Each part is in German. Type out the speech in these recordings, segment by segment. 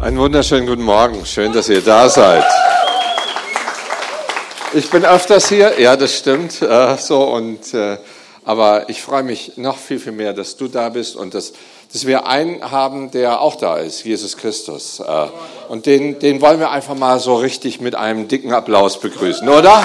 Einen wunderschönen guten Morgen. Schön, dass ihr da seid. Ich bin öfters hier, ja, das stimmt. Äh, so und äh, aber ich freue mich noch viel, viel mehr, dass du da bist und dass, dass wir einen haben, der auch da ist, Jesus Christus. Äh, und den, den wollen wir einfach mal so richtig mit einem dicken Applaus begrüßen, oder?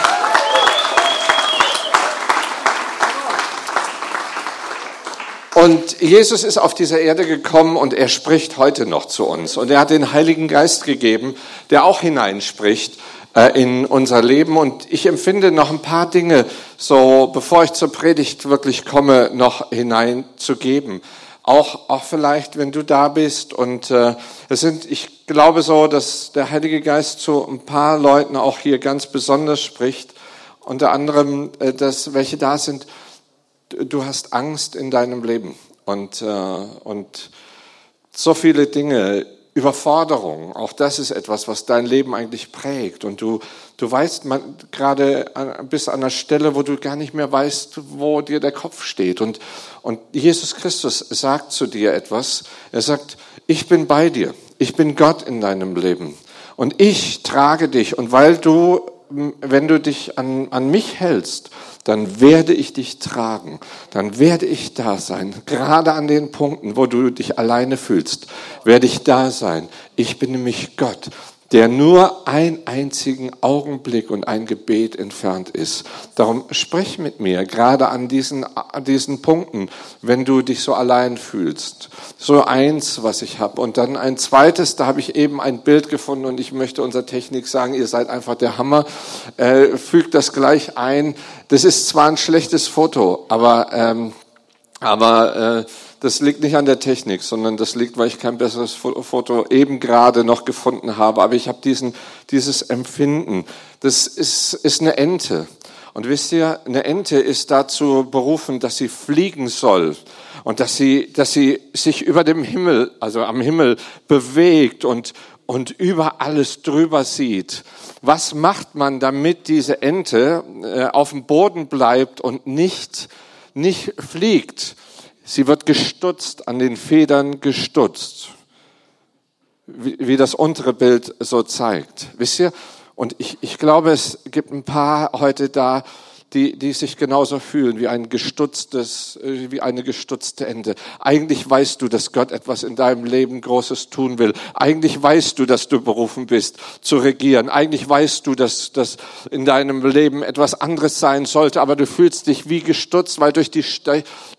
Und Jesus ist auf dieser Erde gekommen und er spricht heute noch zu uns. Und er hat den Heiligen Geist gegeben, der auch hineinspricht äh, in unser Leben. Und ich empfinde noch ein paar Dinge, so bevor ich zur Predigt wirklich komme, noch hineinzugeben. Auch, auch vielleicht, wenn du da bist. Und äh, es sind, ich glaube so, dass der Heilige Geist zu ein paar Leuten auch hier ganz besonders spricht. Unter anderem, äh, dass welche da sind, du hast Angst in deinem Leben und, äh, und so viele Dinge, Überforderung, auch das ist etwas, was dein Leben eigentlich prägt. Und du, du weißt man, gerade bis an der Stelle, wo du gar nicht mehr weißt, wo dir der Kopf steht. Und, und Jesus Christus sagt zu dir etwas. Er sagt, ich bin bei dir. Ich bin Gott in deinem Leben. Und ich trage dich. Und weil du, wenn du dich an, an mich hältst, dann werde ich dich tragen, dann werde ich da sein. Gerade an den Punkten, wo du dich alleine fühlst, werde ich da sein. Ich bin nämlich Gott der nur einen einzigen Augenblick und ein Gebet entfernt ist. Darum sprich mit mir, gerade an diesen, an diesen Punkten, wenn du dich so allein fühlst. So eins, was ich habe. Und dann ein zweites, da habe ich eben ein Bild gefunden und ich möchte unserer Technik sagen, ihr seid einfach der Hammer. Äh, fügt das gleich ein. Das ist zwar ein schlechtes Foto, aber, ähm, aber äh, das liegt nicht an der Technik, sondern das liegt, weil ich kein besseres Foto eben gerade noch gefunden habe. Aber ich habe diesen, dieses Empfinden. Das ist, ist eine Ente. Und wisst ihr, eine Ente ist dazu berufen, dass sie fliegen soll und dass sie, dass sie sich über dem Himmel, also am Himmel bewegt und, und über alles drüber sieht. Was macht man, damit diese Ente äh, auf dem Boden bleibt und nicht, nicht fliegt? Sie wird gestutzt, an den Federn gestutzt, wie, wie das untere Bild so zeigt. Wisst ihr? Und ich, ich glaube, es gibt ein paar heute da, die, die sich genauso fühlen wie ein gestutztes, äh, wie eine gestutzte Ente. Eigentlich weißt du, dass Gott etwas in deinem Leben Großes tun will. Eigentlich weißt du, dass du berufen bist zu regieren. Eigentlich weißt du, dass das in deinem Leben etwas anderes sein sollte, aber du fühlst dich wie gestutzt, weil durch die,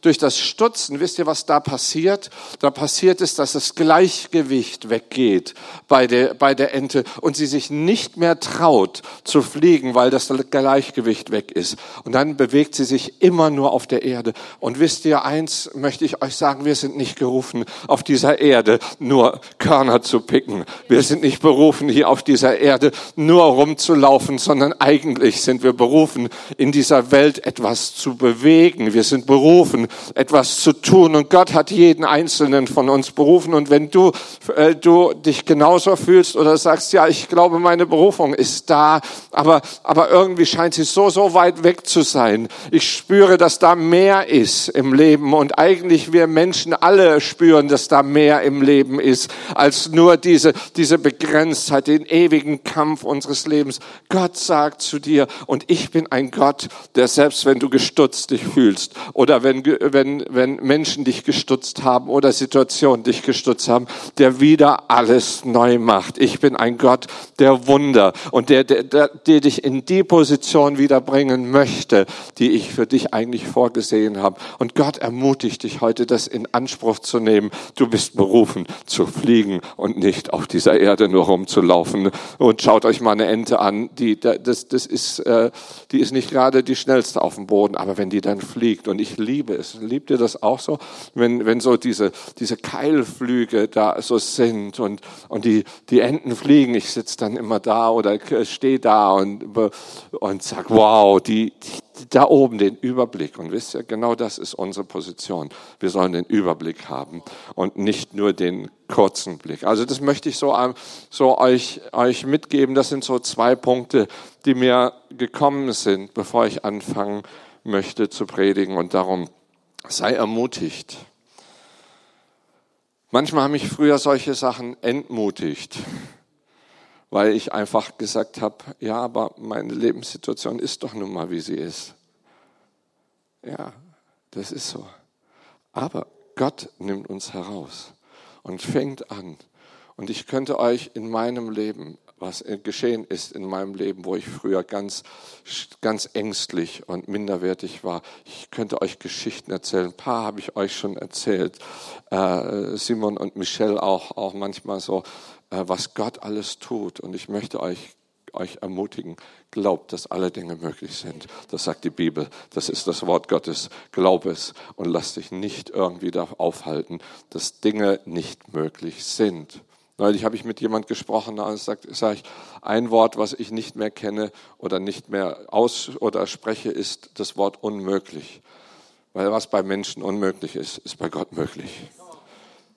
durch das Stutzen, wisst ihr, was da passiert? Da passiert es, dass das Gleichgewicht weggeht bei der, bei der Ente und sie sich nicht mehr traut zu fliegen, weil das Gleichgewicht weg ist. Und dann bewegt sie sich immer nur auf der Erde. Und wisst ihr, eins möchte ich euch sagen, wir sind nicht gerufen, auf dieser Erde nur Körner zu picken. Wir sind nicht berufen, hier auf dieser Erde nur rumzulaufen, sondern eigentlich sind wir berufen, in dieser Welt etwas zu bewegen. Wir sind berufen, etwas zu tun. Und Gott hat jeden Einzelnen von uns berufen. Und wenn du, äh, du dich genauso fühlst oder sagst, ja, ich glaube, meine Berufung ist da, aber, aber irgendwie scheint sie so, so weit weg zu sein. Ich spüre, dass da mehr ist im Leben und eigentlich wir Menschen alle spüren, dass da mehr im Leben ist als nur diese, diese Begrenztheit, den ewigen Kampf unseres Lebens. Gott sagt zu dir und ich bin ein Gott, der selbst wenn du gestutzt dich fühlst oder wenn, wenn, wenn Menschen dich gestutzt haben oder Situationen dich gestutzt haben, der wieder alles neu macht. Ich bin ein Gott der Wunder und der, der, der, der dich in die Position wiederbringen möchte, möchte, die ich für dich eigentlich vorgesehen habe. Und Gott ermutigt dich heute, das in Anspruch zu nehmen. Du bist berufen zu fliegen und nicht auf dieser Erde nur rumzulaufen. Und schaut euch mal eine Ente an, die, das, das ist, äh, die ist nicht gerade die schnellste auf dem Boden, aber wenn die dann fliegt, und ich liebe es, liebt ihr das auch so? Wenn, wenn so diese, diese Keilflüge da so sind und, und die, die Enten fliegen, ich sitze dann immer da oder stehe da und, und sag, wow, die, da oben den Überblick. Und wisst ihr, genau das ist unsere Position. Wir sollen den Überblick haben und nicht nur den kurzen Blick. Also das möchte ich so, so euch, euch mitgeben. Das sind so zwei Punkte, die mir gekommen sind, bevor ich anfangen möchte zu predigen. Und darum sei ermutigt. Manchmal haben mich früher solche Sachen entmutigt, weil ich einfach gesagt habe, ja, aber meine Lebenssituation ist doch nun mal, wie sie ist. Ja, das ist so. Aber Gott nimmt uns heraus und fängt an. Und ich könnte euch in meinem Leben was geschehen ist in meinem Leben, wo ich früher ganz, ganz ängstlich und minderwertig war. Ich könnte euch Geschichten erzählen. Ein paar habe ich euch schon erzählt. Äh, Simon und Michelle auch, auch manchmal so, was Gott alles tut. Und ich möchte euch euch ermutigen, glaubt, dass alle Dinge möglich sind. Das sagt die Bibel. Das ist das Wort Gottes. Glaub es und lass dich nicht irgendwie darauf aufhalten, dass Dinge nicht möglich sind. Neulich habe ich mit jemand gesprochen, da sage sag ich, ein Wort, was ich nicht mehr kenne oder nicht mehr aus oder spreche, ist das Wort unmöglich. Weil was bei Menschen unmöglich ist, ist bei Gott möglich.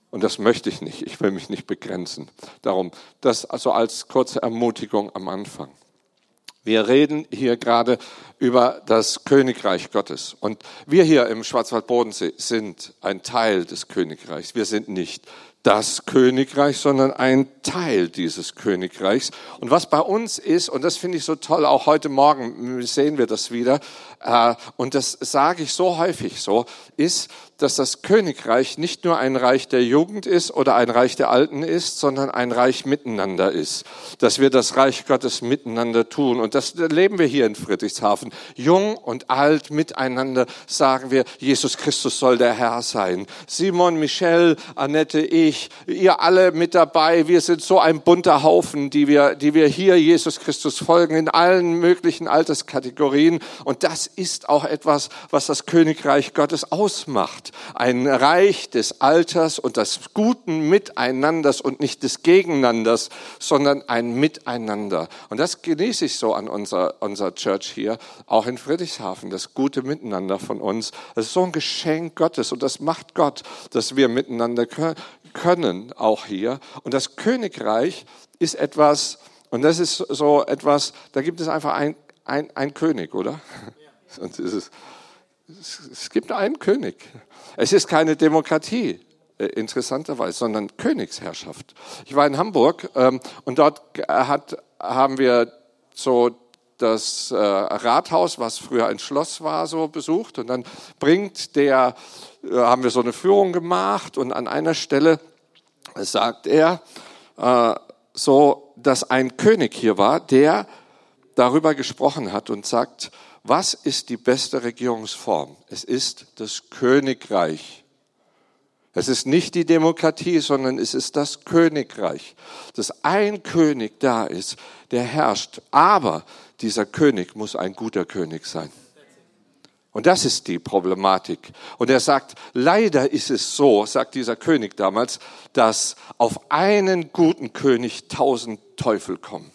Und das möchte ich nicht. Ich will mich nicht begrenzen. Darum, das also als kurze Ermutigung am Anfang. Wir reden hier gerade über das Königreich Gottes. Und wir hier im Schwarzwaldbodensee sind ein Teil des Königreichs. Wir sind nicht das Königreich, sondern ein Teil dieses Königreichs. Und was bei uns ist, und das finde ich so toll, auch heute Morgen sehen wir das wieder, äh, und das sage ich so häufig so, ist, dass das Königreich nicht nur ein Reich der Jugend ist oder ein Reich der Alten ist, sondern ein Reich miteinander ist. Dass wir das Reich Gottes miteinander tun. Und das erleben wir hier in Friedrichshafen. Jung und alt miteinander sagen wir, Jesus Christus soll der Herr sein. Simon, Michelle, Annette, ich, ihr alle mit dabei. Wir sind so ein bunter Haufen, die wir, die wir hier Jesus Christus folgen in allen möglichen Alterskategorien. Und das ist auch etwas, was das Königreich Gottes ausmacht. Ein Reich des Alters und des guten Miteinanders und nicht des Gegeneinanders, sondern ein Miteinander. Und das genieße ich so an unserer, unserer Church hier, auch in Friedrichshafen, das gute Miteinander von uns. Das ist so ein Geschenk Gottes und das macht Gott, dass wir miteinander können, auch hier. Und das Königreich ist etwas, und das ist so etwas, da gibt es einfach ein, ein, ein König, oder? Sonst ist es, es gibt einen König. Es ist keine Demokratie, äh, interessanterweise, sondern Königsherrschaft. Ich war in Hamburg ähm, und dort hat, haben wir so das äh, Rathaus, was früher ein Schloss war, so besucht. Und dann bringt der, äh, haben wir so eine Führung gemacht und an einer Stelle sagt er so, dass ein König hier war, der darüber gesprochen hat und sagt, was ist die beste Regierungsform? Es ist das Königreich. Es ist nicht die Demokratie, sondern es ist das Königreich, dass ein König da ist, der herrscht. Aber dieser König muss ein guter König sein. Und das ist die Problematik. Und er sagt, leider ist es so, sagt dieser König damals, dass auf einen guten König tausend Teufel kommen.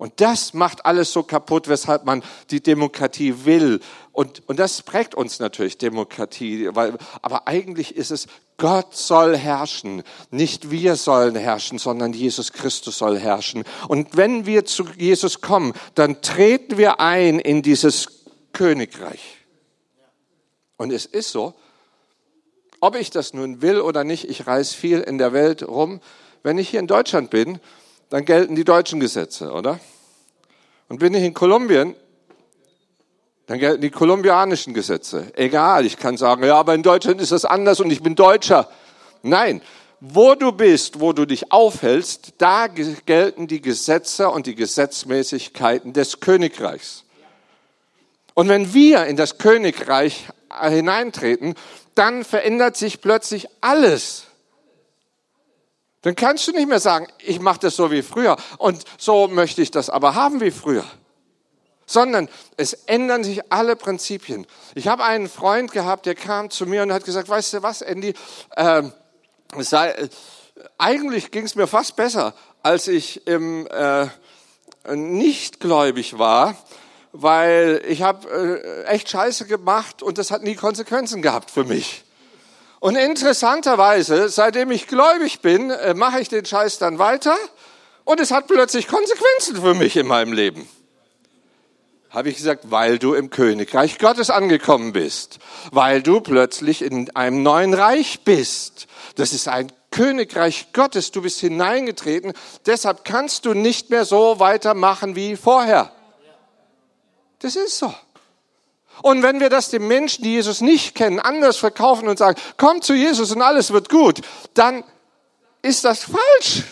Und das macht alles so kaputt, weshalb man die Demokratie will. Und, und das prägt uns natürlich Demokratie, weil, aber eigentlich ist es, Gott soll herrschen. Nicht wir sollen herrschen, sondern Jesus Christus soll herrschen. Und wenn wir zu Jesus kommen, dann treten wir ein in dieses Königreich. Und es ist so, ob ich das nun will oder nicht, ich reise viel in der Welt rum. Wenn ich hier in Deutschland bin, dann gelten die deutschen Gesetze, oder? Und bin ich in Kolumbien, dann gelten die kolumbianischen Gesetze. Egal, ich kann sagen, ja, aber in Deutschland ist das anders und ich bin Deutscher. Nein, wo du bist, wo du dich aufhältst, da gelten die Gesetze und die Gesetzmäßigkeiten des Königreichs. Und wenn wir in das Königreich hineintreten, dann verändert sich plötzlich alles. Dann kannst du nicht mehr sagen, ich mache das so wie früher und so möchte ich das aber haben wie früher. Sondern es ändern sich alle Prinzipien. Ich habe einen Freund gehabt, der kam zu mir und hat gesagt, weißt du was, Andy, äh, sei, eigentlich ging es mir fast besser, als ich im, äh, nicht gläubig war, weil ich habe äh, echt Scheiße gemacht und das hat nie Konsequenzen gehabt für mich. Und interessanterweise, seitdem ich gläubig bin, äh, mache ich den Scheiß dann weiter und es hat plötzlich Konsequenzen für mich in meinem Leben. Habe ich gesagt, weil du im Königreich Gottes angekommen bist, weil du plötzlich in einem neuen Reich bist, Das ist ein Königreich Gottes. Du bist hineingetreten. Deshalb kannst du nicht mehr so weitermachen wie vorher. Das ist so. Und wenn wir das den Menschen, die Jesus nicht kennen, anders verkaufen und sagen, komm zu Jesus und alles wird gut, dann ist das falsch.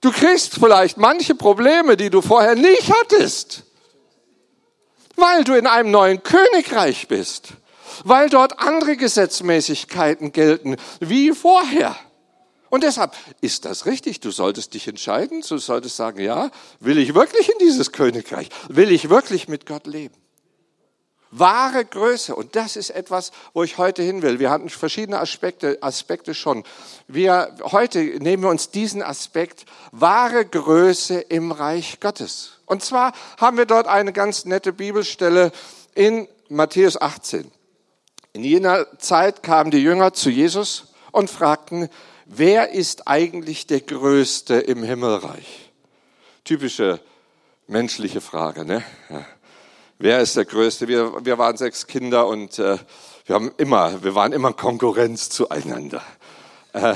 Du kriegst vielleicht manche Probleme, die du vorher nicht hattest, weil du in einem neuen Königreich bist, weil dort andere Gesetzmäßigkeiten gelten wie vorher. Und deshalb ist das richtig. Du solltest dich entscheiden. Du solltest sagen, ja, will ich wirklich in dieses Königreich? Will ich wirklich mit Gott leben? Wahre Größe. Und das ist etwas, wo ich heute hin will. Wir hatten verschiedene Aspekte, Aspekte schon. Wir, heute nehmen wir uns diesen Aspekt, wahre Größe im Reich Gottes. Und zwar haben wir dort eine ganz nette Bibelstelle in Matthäus 18. In jener Zeit kamen die Jünger zu Jesus und fragten, wer ist eigentlich der Größte im Himmelreich? Typische menschliche Frage, ne? Ja wer ist der Größte? Wir, wir waren sechs Kinder und äh, wir haben immer, wir waren immer Konkurrenz zueinander. Äh,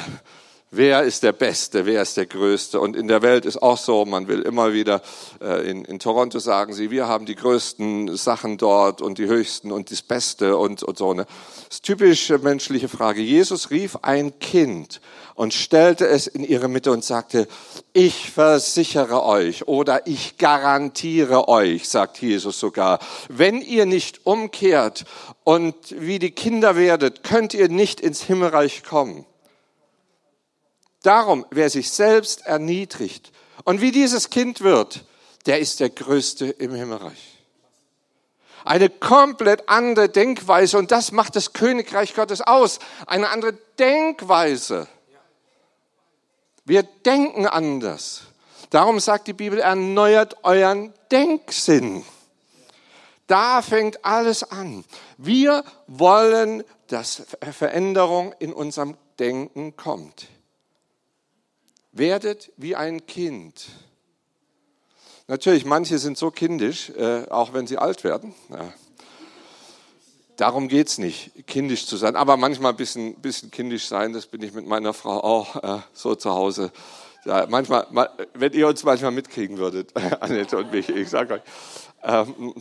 wer ist der Beste, wer ist der Größte? Und in der Welt ist auch so, man will immer wieder, äh, in, in Toronto sagen sie, wir haben die größten Sachen dort und die höchsten und das Beste und, und so. Ne? Das typische menschliche Frage. Jesus rief ein Kind und stellte es in ihre Mitte und sagte, ich versichere euch oder ich garantiere euch, sagt Jesus sogar, wenn ihr nicht umkehrt und wie die Kinder werdet, könnt ihr nicht ins Himmelreich kommen. Darum, wer sich selbst erniedrigt und wie dieses Kind wird, der ist der Größte im Himmelreich. Eine komplett andere Denkweise und das macht das Königreich Gottes aus. Eine andere Denkweise. Wir denken anders. Darum sagt die Bibel, erneuert euren Denksinn. Da fängt alles an. Wir wollen, dass Veränderung in unserem Denken kommt. Werdet wie ein Kind. Natürlich, manche sind so kindisch, äh, auch wenn sie alt werden. Darum geht's nicht, kindisch zu sein. Aber manchmal ein bisschen, bisschen kindisch sein, das bin ich mit meiner Frau auch äh, so zu Hause. Ja, manchmal, wenn ihr uns manchmal mitkriegen würdet, Annette und mich, ich sage euch, ähm,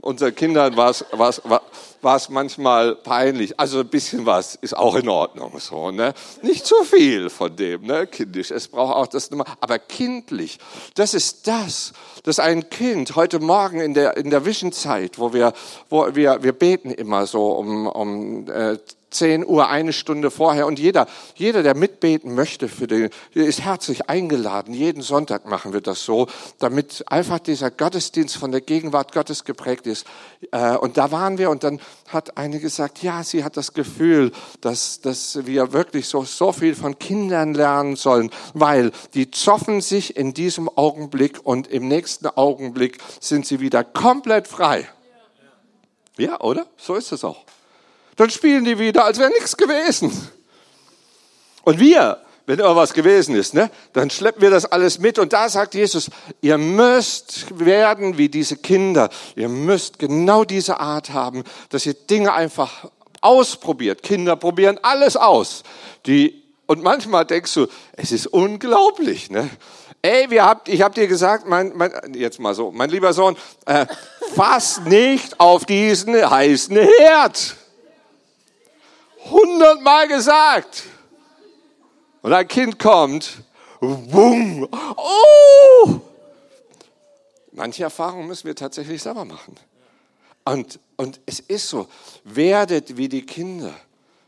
unseren Kindern war es, war, manchmal peinlich. Also ein bisschen was ist auch in Ordnung. So, ne? Nicht zu viel von dem, ne? kindisch. Es braucht auch das, aber kindlich. Das ist das, dass ein Kind heute Morgen in der, in der Vision-Zeit, wo wir, wo wir, wir beten immer so um, um äh, 10 Uhr, eine Stunde vorher. Und jeder, jeder, der mitbeten möchte, für den, ist herzlich eingeladen. Jeden Sonntag machen wir das so, damit einfach dieser Gottesdienst von der Gegenwart Gottes geprägt ist. Äh, und da waren wir und dann hat eine gesagt, ja, sie hat das Gefühl, dass, dass wir wirklich so, so viel von Kindern lernen sollen, weil die zoffen sich in diesem Augenblick und im nächsten Augenblick sind sie wieder komplett frei. Ja, oder? So ist es auch. Dann spielen die wieder, als wäre nichts gewesen. Und wir, wenn irgendwas gewesen ist, ne, dann schleppen wir das alles mit. Und da sagt Jesus, ihr müsst werden wie diese Kinder. Ihr müsst genau diese Art haben, dass ihr Dinge einfach ausprobiert. Kinder probieren alles aus. Die, und manchmal denkst du, es ist unglaublich, ne? Ey, wir habt, ich habe dir gesagt, mein, mein, jetzt mal so, mein lieber Sohn, äh, fass nicht auf diesen heißen Herd hundertmal gesagt. Und ein Kind kommt, wumm, oh! Manche Erfahrungen müssen wir tatsächlich selber machen. Und, und es ist so, werdet wie die Kinder.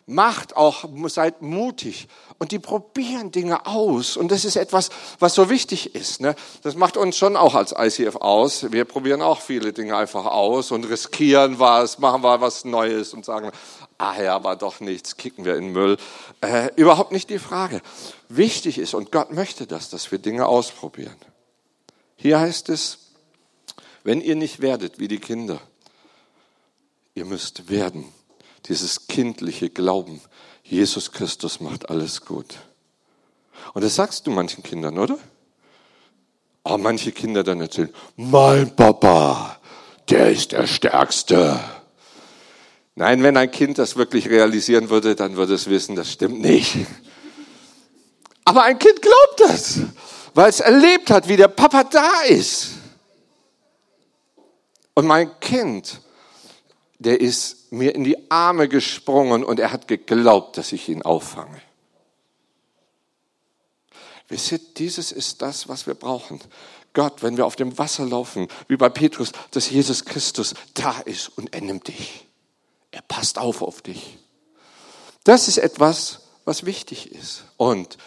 Macht auch, seid mutig. Und die probieren Dinge aus. Und das ist etwas, was so wichtig ist. Ne? Das macht uns schon auch als ICF aus. Wir probieren auch viele Dinge einfach aus und riskieren was, machen wir was Neues und sagen, ah ja, war doch nichts, kicken wir in den Müll. Äh, überhaupt nicht die Frage. Wichtig ist, und Gott möchte das, dass wir Dinge ausprobieren. Hier heißt es, wenn ihr nicht werdet wie die Kinder, ihr müsst werden. Dieses kindliche Glauben. Jesus Christus macht alles gut. Und das sagst du manchen Kindern, oder? Aber manche Kinder dann erzählen, mein Papa, der ist der Stärkste Nein, wenn ein Kind das wirklich realisieren würde, dann würde es wissen, das stimmt nicht. Aber ein Kind glaubt das, weil es erlebt hat, wie der Papa da ist. Und mein Kind, der ist mir in die Arme gesprungen und er hat geglaubt, dass ich ihn auffange. Wisst ihr, dieses ist das, was wir brauchen. Gott, wenn wir auf dem Wasser laufen, wie bei Petrus, dass Jesus Christus da ist und er nimmt dich. Er passt auf auf dich. Das ist etwas, was wichtig ist. Und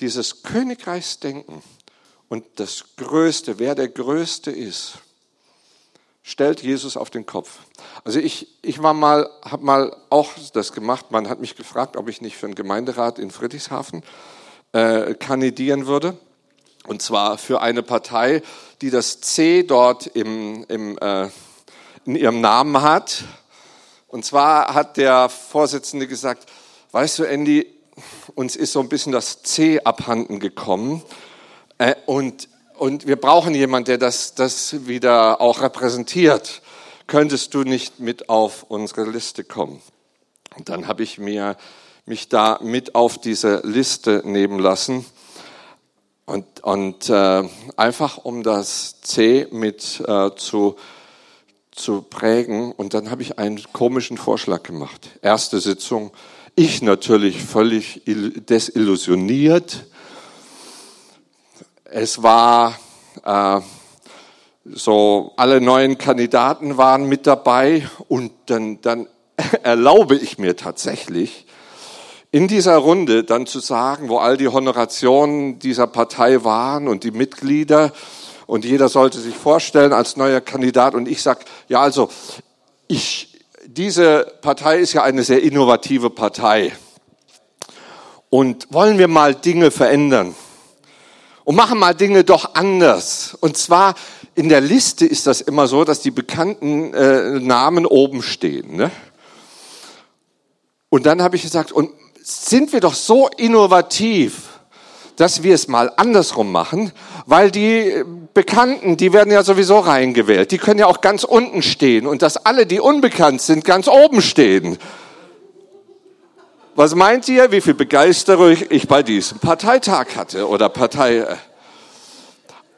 dieses Königreichsdenken und das Größte, wer der Größte ist, stellt Jesus auf den Kopf. Also ich, ich war mal, habe mal auch das gemacht. Man hat mich gefragt, ob ich nicht für einen Gemeinderat in Friedrichshafen äh, kandidieren würde. Und zwar für eine Partei, die das C dort im, im, äh, in ihrem Namen hat. Und zwar hat der Vorsitzende gesagt, weißt du, Andy, uns ist so ein bisschen das C abhanden gekommen. Äh, und und wir brauchen jemanden, der das, das wieder auch repräsentiert. Könntest du nicht mit auf unsere Liste kommen? Und dann habe ich mir, mich da mit auf diese Liste nehmen lassen. Und, und äh, einfach um das C mit äh, zu, zu prägen. Und dann habe ich einen komischen Vorschlag gemacht. Erste Sitzung. Ich natürlich völlig desillusioniert es war äh, so, alle neuen Kandidaten waren mit dabei und dann, dann erlaube ich mir tatsächlich, in dieser Runde dann zu sagen, wo all die Honorationen dieser Partei waren und die Mitglieder. Und jeder sollte sich vorstellen als neuer Kandidat. Und ich sag, ja also, ich, diese Partei ist ja eine sehr innovative Partei. Und wollen wir mal Dinge verändern und machen mal Dinge doch anders. Und zwar in der Liste ist das immer so, dass die bekannten äh, Namen oben stehen. Ne? Und dann habe ich gesagt, und sind wir doch so innovativ, dass wir es mal andersrum machen, weil die Bekannten, die werden ja sowieso reingewählt, die können ja auch ganz unten stehen und dass alle, die unbekannt sind, ganz oben stehen. Was meint ihr, wie viel Begeisterung ich bei diesem Parteitag hatte oder Partei? Äh,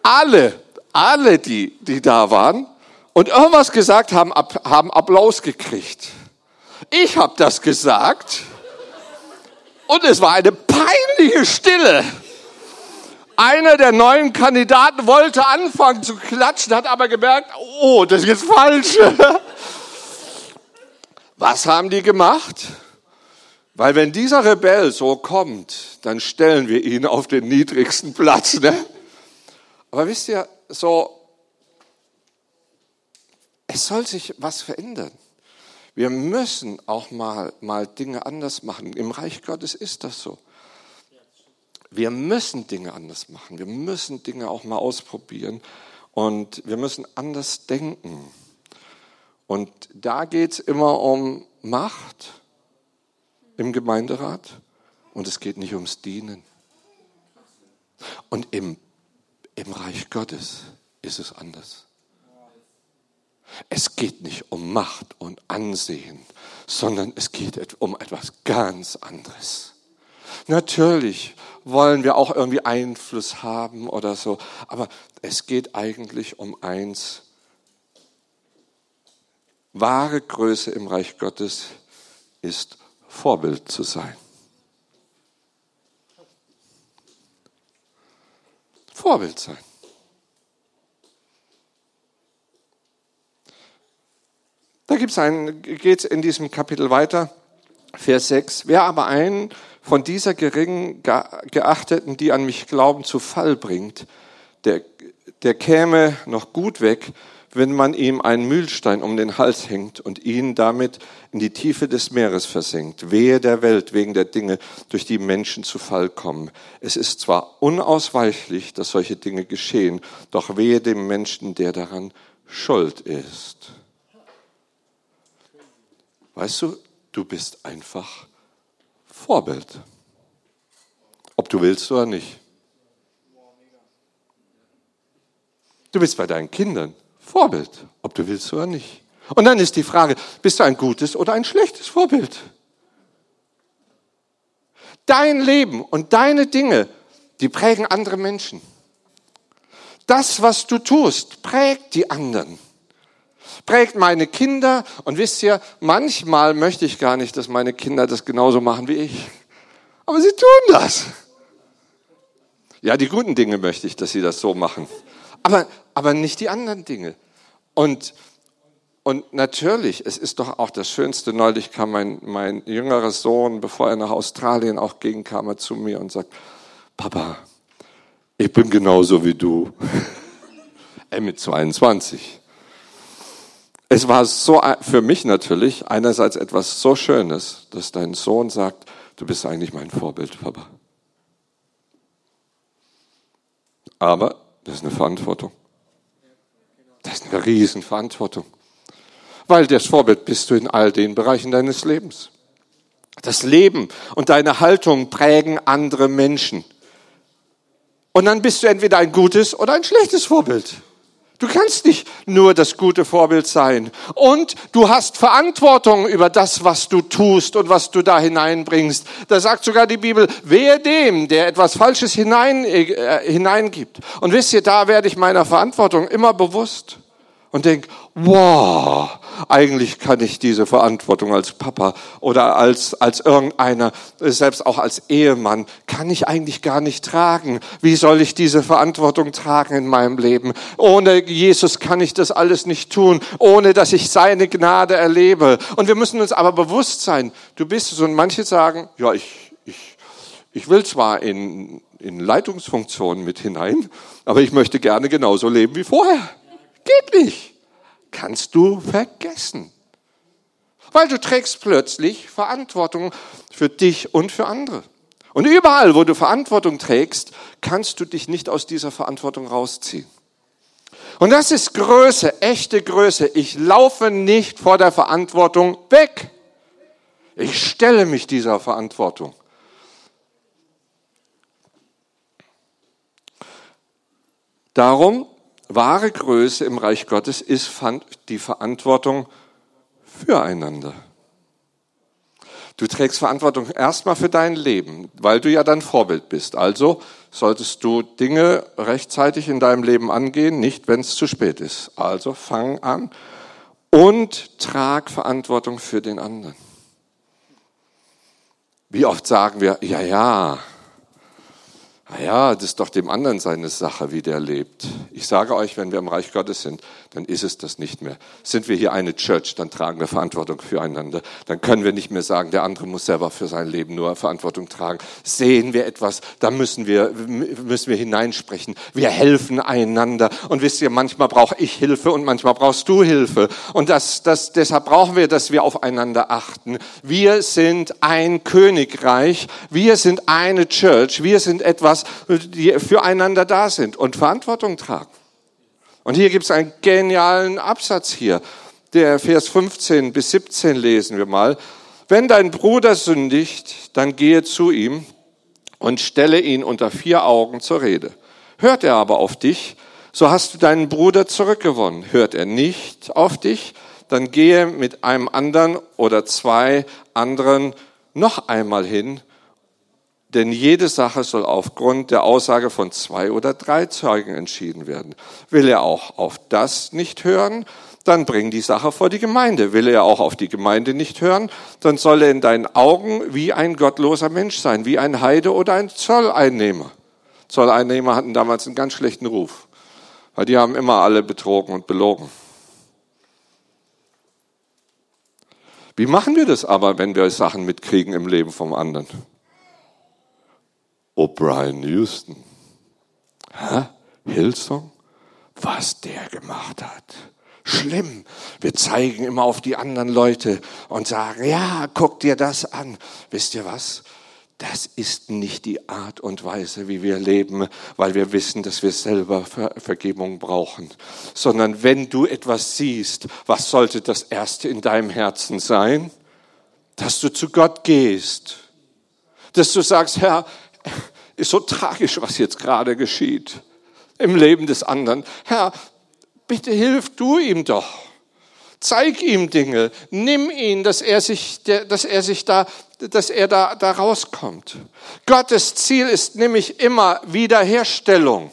alle, alle, die, die da waren und irgendwas gesagt haben, haben Applaus gekriegt. Ich habe das gesagt und es war eine peinliche Stille. Einer der neuen Kandidaten wollte anfangen zu klatschen, hat aber gemerkt, oh, das ist jetzt falsch. Was haben die gemacht? Weil wenn dieser Rebell so kommt, dann stellen wir ihn auf den niedrigsten Platz. Ne? Aber wisst ihr, so, es soll sich was verändern. Wir müssen auch mal, mal Dinge anders machen. Im Reich Gottes ist das so. Wir müssen Dinge anders machen. Wir müssen Dinge auch mal ausprobieren. Und wir müssen anders denken. Und da geht es immer um Macht im Gemeinderat und es geht nicht ums Dienen. Und im, im Reich Gottes ist es anders. Es geht nicht um Macht und Ansehen, sondern es geht um etwas ganz anderes. Natürlich wollen wir auch irgendwie Einfluss haben oder so, aber es geht eigentlich um eins. Wahre Größe im Reich Gottes ist Vorbild zu sein. Vorbild sein. Da einen, geht's in diesem Kapitel weiter, Vers 6. Wer aber einen von dieser geringen Geachteten, die an mich glauben, zu Fall bringt, der, der käme noch gut weg, wenn man ihm einen Mühlstein um den Hals hängt und ihn damit in die Tiefe des Meeres versenkt. Wehe der Welt wegen der Dinge, durch die Menschen zu Fall kommen. Es ist zwar unausweichlich, dass solche Dinge geschehen, doch wehe dem Menschen, der daran schuld ist. Weißt du, du bist einfach Vorbild. Ob du willst oder nicht. Du bist bei deinen Kindern Vorbild, ob du willst oder nicht. Und dann ist die Frage, bist du ein gutes oder ein schlechtes Vorbild? Dein Leben und deine Dinge, die prägen andere Menschen. Das, was du tust, prägt die anderen. Prägt meine Kinder. Und wisst ihr, manchmal möchte ich gar nicht, dass meine Kinder das genauso machen wie ich. Aber sie tun das. Ja, die guten Dinge möchte ich, dass sie das so machen. Aber, aber nicht die anderen Dinge. Und, und natürlich, es ist doch auch das Schönste. Neulich kam mein, mein jüngerer Sohn, bevor er nach Australien auch ging, kam er zu mir und sagt, Papa, ich bin genauso wie du. er mit 22. Es war so für mich natürlich einerseits etwas so Schönes, dass dein Sohn sagt, du bist eigentlich mein Vorbild, Papa. Aber das ist eine Verantwortung. Das ist eine Riesenverantwortung. Weil das Vorbild bist du in all den Bereichen deines Lebens. Das Leben und deine Haltung prägen andere Menschen. Und dann bist du entweder ein gutes oder ein schlechtes Vorbild. Du kannst nicht nur das gute Vorbild sein. Und du hast Verantwortung über das, was du tust und was du da hineinbringst. Da sagt sogar die Bibel, wehe dem, der etwas Falsches hinein, äh, hineingibt. Und wisst ihr, da werde ich meiner Verantwortung immer bewusst und denk, wow, eigentlich kann ich diese Verantwortung als Papa oder als, als irgendeiner, selbst auch als Ehemann, kann ich eigentlich gar nicht tragen. Wie soll ich diese Verantwortung tragen in meinem Leben? Ohne Jesus kann ich das alles nicht tun, ohne dass ich seine Gnade erlebe. Und wir müssen uns aber bewusst sein, du bist es und manche sagen, ja, ich, ich, ich will zwar in, in Leitungsfunktionen mit hinein, aber ich möchte gerne genauso leben wie vorher. Geht nicht. Kannst du vergessen. Weil du trägst plötzlich Verantwortung für dich und für andere. Und überall, wo du Verantwortung trägst, kannst du dich nicht aus dieser Verantwortung rausziehen. Und das ist Größe, echte Größe. Ich laufe nicht vor der Verantwortung weg. Ich stelle mich dieser Verantwortung. Darum wahre Größe im Reich Gottes ist die Verantwortung füreinander. Du trägst Verantwortung erstmal für dein Leben, weil du ja dann Vorbild bist. Also solltest du Dinge rechtzeitig in deinem Leben angehen, nicht wenn es zu spät ist. Also fang an und trag Verantwortung für den anderen. Wie oft sagen wir, ja, ja, naja, das ist doch dem anderen seine Sache, wie der lebt. Ich sage euch, wenn wir im Reich Gottes sind, dann ist es das nicht mehr. Sind wir hier eine Church, dann tragen wir Verantwortung füreinander. Dann können wir nicht mehr sagen, der andere muss selber für sein Leben nur Verantwortung tragen. Sehen wir etwas, da müssen wir, müssen wir hineinsprechen. Wir helfen einander. Und wisst ihr, manchmal brauche ich Hilfe und manchmal brauchst du Hilfe. Und das, das, deshalb brauchen wir, dass wir aufeinander achten. Wir sind ein Königreich. Wir sind eine Church. Wir sind etwas, die füreinander da sind und Verantwortung tragen. Und hier gibt es einen genialen Absatz hier. Der Vers 15 bis 17 lesen wir mal. Wenn dein Bruder sündigt, dann gehe zu ihm und stelle ihn unter vier Augen zur Rede. Hört er aber auf dich, so hast du deinen Bruder zurückgewonnen. Hört er nicht auf dich, dann gehe mit einem anderen oder zwei anderen noch einmal hin denn jede Sache soll aufgrund der Aussage von zwei oder drei Zeugen entschieden werden. Will er auch auf das nicht hören, dann bring die Sache vor die Gemeinde. Will er auch auf die Gemeinde nicht hören, dann soll er in deinen Augen wie ein gottloser Mensch sein, wie ein Heide oder ein Zolleinnehmer. Zolleinnehmer hatten damals einen ganz schlechten Ruf, weil die haben immer alle betrogen und belogen. Wie machen wir das aber, wenn wir Sachen mitkriegen im Leben vom anderen? O'Brien Houston. Hä? Hillsong? Was der gemacht hat. Schlimm. Wir zeigen immer auf die anderen Leute und sagen, ja, guck dir das an. Wisst ihr was? Das ist nicht die Art und Weise, wie wir leben, weil wir wissen, dass wir selber Ver Vergebung brauchen. Sondern wenn du etwas siehst, was sollte das Erste in deinem Herzen sein? Dass du zu Gott gehst. Dass du sagst, Herr, ist so tragisch, was jetzt gerade geschieht im Leben des anderen. Herr, bitte hilf du ihm doch. Zeig ihm Dinge, nimm ihn, dass er sich, dass er sich da, dass er da, da rauskommt. Gottes Ziel ist nämlich immer Wiederherstellung.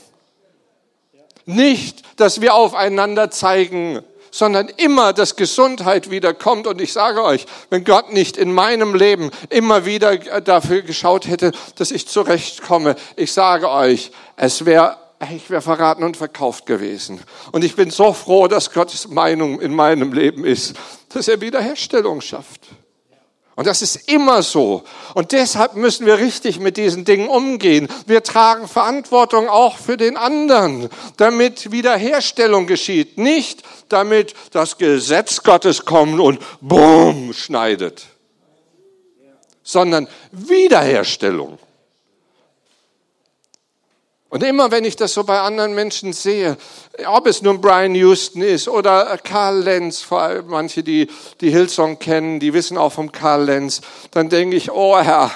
Nicht, dass wir aufeinander zeigen, sondern immer, dass Gesundheit wiederkommt. Und ich sage euch, wenn Gott nicht in meinem Leben immer wieder dafür geschaut hätte, dass ich zurechtkomme, ich sage euch, es wäre ich wäre verraten und verkauft gewesen. Und ich bin so froh, dass Gottes Meinung in meinem Leben ist, dass er Wiederherstellung schafft. Und das ist immer so. Und deshalb müssen wir richtig mit diesen Dingen umgehen. Wir tragen Verantwortung auch für den anderen, damit Wiederherstellung geschieht. Nicht damit das Gesetz Gottes kommt und bumm schneidet, sondern Wiederherstellung. Und immer wenn ich das so bei anderen Menschen sehe, ob es nun Brian Houston ist oder Karl Lenz, vor allem manche, die die Hillsong kennen, die wissen auch vom Karl Lenz, dann denke ich, oh Herr,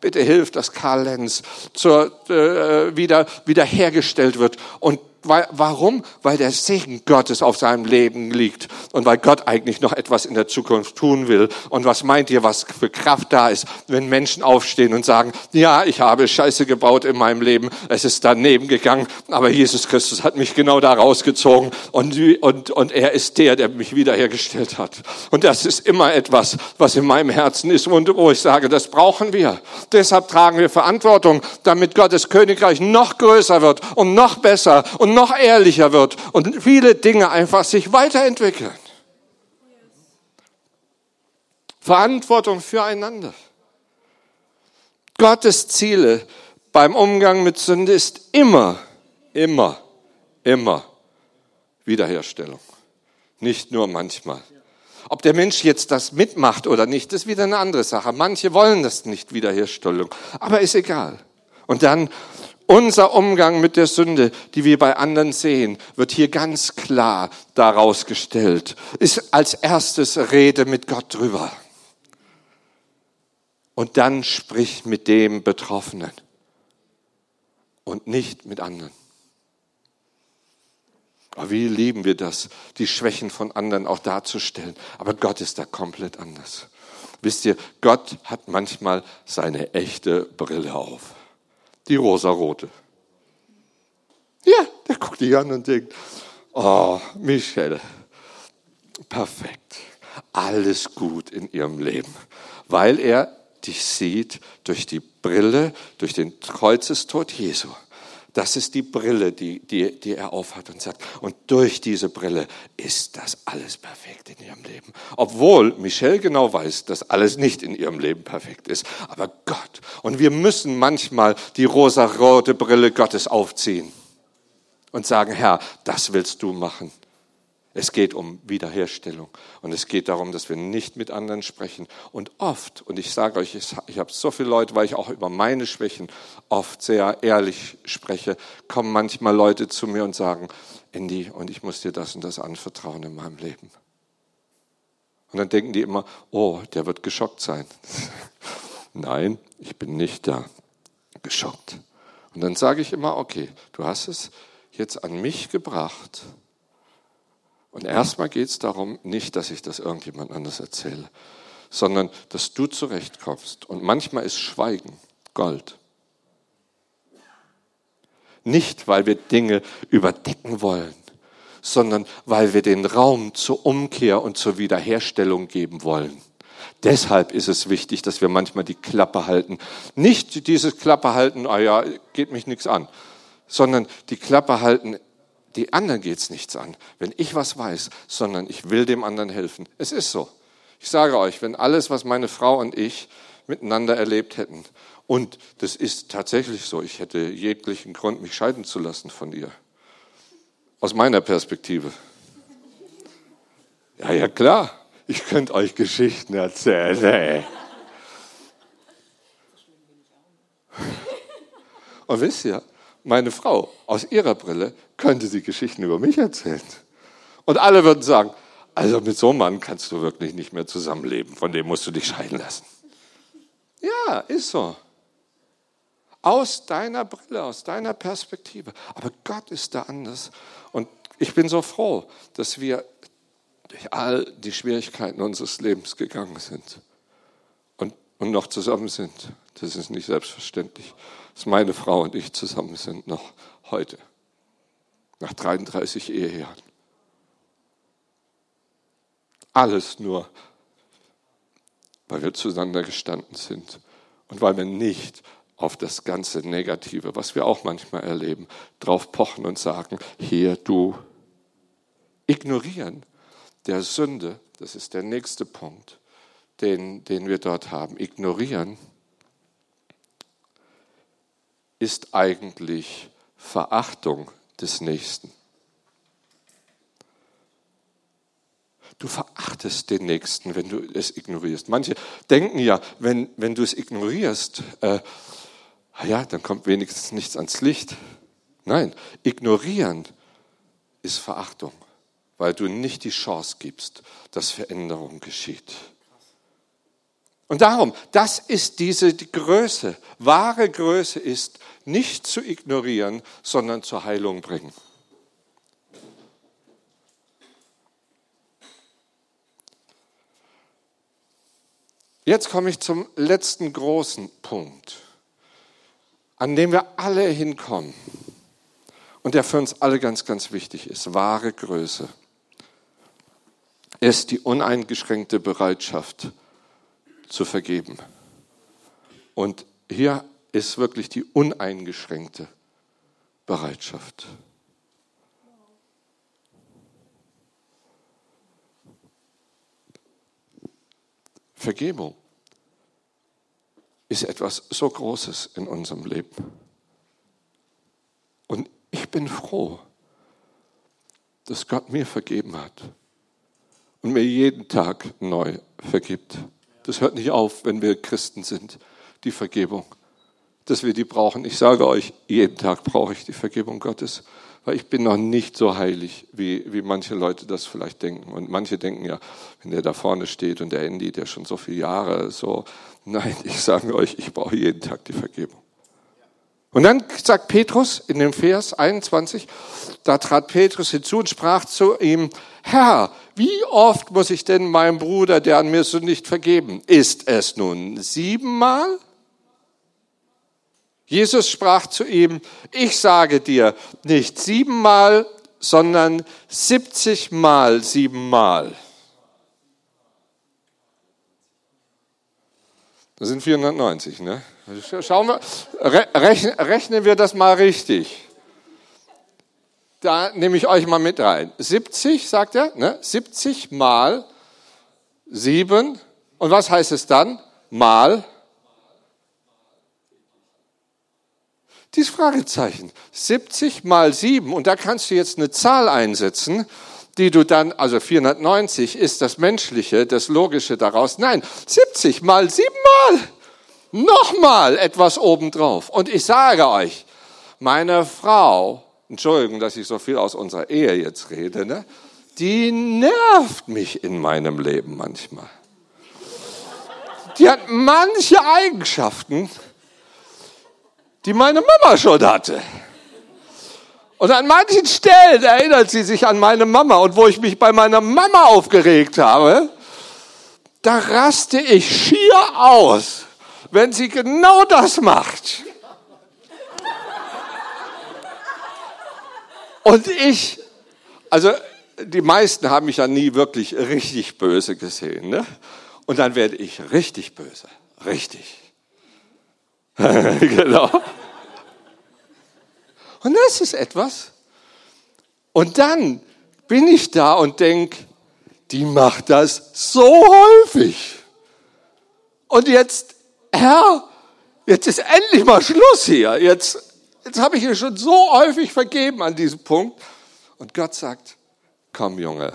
bitte hilf, dass Karl Lenz zur, äh, wieder, wiederhergestellt wird. Und weil, warum? Weil der Segen Gottes auf seinem Leben liegt und weil Gott eigentlich noch etwas in der Zukunft tun will. Und was meint ihr, was für Kraft da ist, wenn Menschen aufstehen und sagen, ja, ich habe Scheiße gebaut in meinem Leben, es ist daneben gegangen, aber Jesus Christus hat mich genau da rausgezogen und, und, und er ist der, der mich wiederhergestellt hat. Und das ist immer etwas, was in meinem Herzen ist und wo ich sage, das brauchen wir. Deshalb tragen wir Verantwortung, damit Gottes Königreich noch größer wird und noch besser und noch ehrlicher wird und viele Dinge einfach sich weiterentwickeln. Verantwortung füreinander. Gottes Ziele beim Umgang mit Sünde ist immer, immer, immer Wiederherstellung. Nicht nur manchmal. Ob der Mensch jetzt das mitmacht oder nicht, ist wieder eine andere Sache. Manche wollen das nicht, Wiederherstellung. Aber ist egal. Und dann unser Umgang mit der Sünde, die wir bei anderen sehen, wird hier ganz klar daraus gestellt. Ist als erstes Rede mit Gott drüber. Und dann sprich mit dem Betroffenen und nicht mit anderen. Aber wie lieben wir das, die Schwächen von anderen auch darzustellen. Aber Gott ist da komplett anders. Wisst ihr, Gott hat manchmal seine echte Brille auf die rosarote. Ja, der guckt dich an und denkt, oh, Michelle, perfekt, alles gut in ihrem Leben, weil er dich sieht durch die Brille, durch den Kreuzestod Jesu. Das ist die Brille, die, die, die er aufhat und sagt, und durch diese Brille ist das alles perfekt in ihrem Leben. Obwohl Michelle genau weiß, dass alles nicht in ihrem Leben perfekt ist. Aber Gott. Und wir müssen manchmal die rosarote Brille Gottes aufziehen und sagen, Herr, das willst du machen. Es geht um Wiederherstellung und es geht darum, dass wir nicht mit anderen sprechen. Und oft, und ich sage euch, ich habe so viele Leute, weil ich auch über meine Schwächen oft sehr ehrlich spreche, kommen manchmal Leute zu mir und sagen, Andy, und ich muss dir das und das anvertrauen in meinem Leben. Und dann denken die immer, oh, der wird geschockt sein. Nein, ich bin nicht da geschockt. Und dann sage ich immer, okay, du hast es jetzt an mich gebracht und erstmal geht es darum, nicht, dass ich das irgendjemand anders erzähle, sondern dass du zurechtkommst. Und manchmal ist Schweigen Gold. Nicht, weil wir Dinge überdecken wollen, sondern weil wir den Raum zur Umkehr und zur Wiederherstellung geben wollen. Deshalb ist es wichtig, dass wir manchmal die Klappe halten. Nicht dieses Klappe halten, ah ja, geht mich nichts an, sondern die Klappe halten, die anderen geht es nichts an, wenn ich was weiß, sondern ich will dem anderen helfen. Es ist so. Ich sage euch, wenn alles, was meine Frau und ich miteinander erlebt hätten, und das ist tatsächlich so, ich hätte jeglichen Grund, mich scheiden zu lassen von ihr. Aus meiner Perspektive. Ja, ja, klar. Ich könnte euch Geschichten erzählen. Und wisst ihr, meine Frau aus ihrer Brille könnte sie Geschichten über mich erzählen. Und alle würden sagen, also mit so einem Mann kannst du wirklich nicht mehr zusammenleben, von dem musst du dich scheiden lassen. Ja, ist so. Aus deiner Brille, aus deiner Perspektive. Aber Gott ist da anders. Und ich bin so froh, dass wir durch all die Schwierigkeiten unseres Lebens gegangen sind und, und noch zusammen sind. Das ist nicht selbstverständlich, dass meine Frau und ich zusammen sind, noch heute, nach 33 Ehejahren. Alles nur, weil wir zueinander gestanden sind und weil wir nicht auf das ganze Negative, was wir auch manchmal erleben, drauf pochen und sagen, hier du. Ignorieren der Sünde, das ist der nächste Punkt, den, den wir dort haben. Ignorieren ist eigentlich Verachtung des Nächsten. Du verachtest den Nächsten, wenn du es ignorierst. Manche denken ja, wenn, wenn du es ignorierst, äh, ja, dann kommt wenigstens nichts ans Licht. Nein, ignorieren ist Verachtung, weil du nicht die Chance gibst, dass Veränderung geschieht. Und darum, das ist diese die Größe. Wahre Größe ist nicht zu ignorieren, sondern zur Heilung bringen. Jetzt komme ich zum letzten großen Punkt, an dem wir alle hinkommen und der für uns alle ganz, ganz wichtig ist. Wahre Größe ist die uneingeschränkte Bereitschaft zu vergeben. Und hier ist wirklich die uneingeschränkte Bereitschaft. Vergebung ist etwas so Großes in unserem Leben. Und ich bin froh, dass Gott mir vergeben hat und mir jeden Tag neu vergibt. Das hört nicht auf, wenn wir Christen sind, die Vergebung, dass wir die brauchen. Ich sage euch, jeden Tag brauche ich die Vergebung Gottes weil ich bin noch nicht so heilig, wie, wie manche Leute das vielleicht denken. Und manche denken ja, wenn der da vorne steht und der Andy, der schon so viele Jahre so, nein, ich sage euch, ich brauche jeden Tag die Vergebung. Und dann sagt Petrus in dem Vers 21, da trat Petrus hinzu und sprach zu ihm, Herr, wie oft muss ich denn meinem Bruder, der an mir so nicht vergeben? Ist es nun siebenmal? Jesus sprach zu ihm, ich sage dir nicht siebenmal, sondern siebzigmal siebenmal. Das sind 490, ne? Schauen wir, rechnen, rechnen wir das mal richtig. Da nehme ich euch mal mit rein. 70, sagt er, ne? 70 mal 7. Und was heißt es dann? Mal Dieses Fragezeichen. 70 mal 7. Und da kannst du jetzt eine Zahl einsetzen, die du dann, also 490 ist das Menschliche, das Logische daraus. Nein, 70 mal 7 mal. Nochmal etwas obendrauf. Und ich sage euch, meine Frau, Entschuldigung, dass ich so viel aus unserer Ehe jetzt rede, ne? die nervt mich in meinem Leben manchmal. Die hat manche Eigenschaften, die meine Mama schon hatte. Und an manchen Stellen erinnert sie sich an meine Mama. Und wo ich mich bei meiner Mama aufgeregt habe, da raste ich schier aus, wenn sie genau das macht. Und ich, also die meisten haben mich ja nie wirklich richtig böse gesehen. Ne? Und dann werde ich richtig böse. Richtig. genau. Und das ist etwas. Und dann bin ich da und denke, die macht das so häufig. Und jetzt, Herr, jetzt ist endlich mal Schluss hier. Jetzt, jetzt habe ich ihr schon so häufig vergeben an diesem Punkt. Und Gott sagt, komm Junge,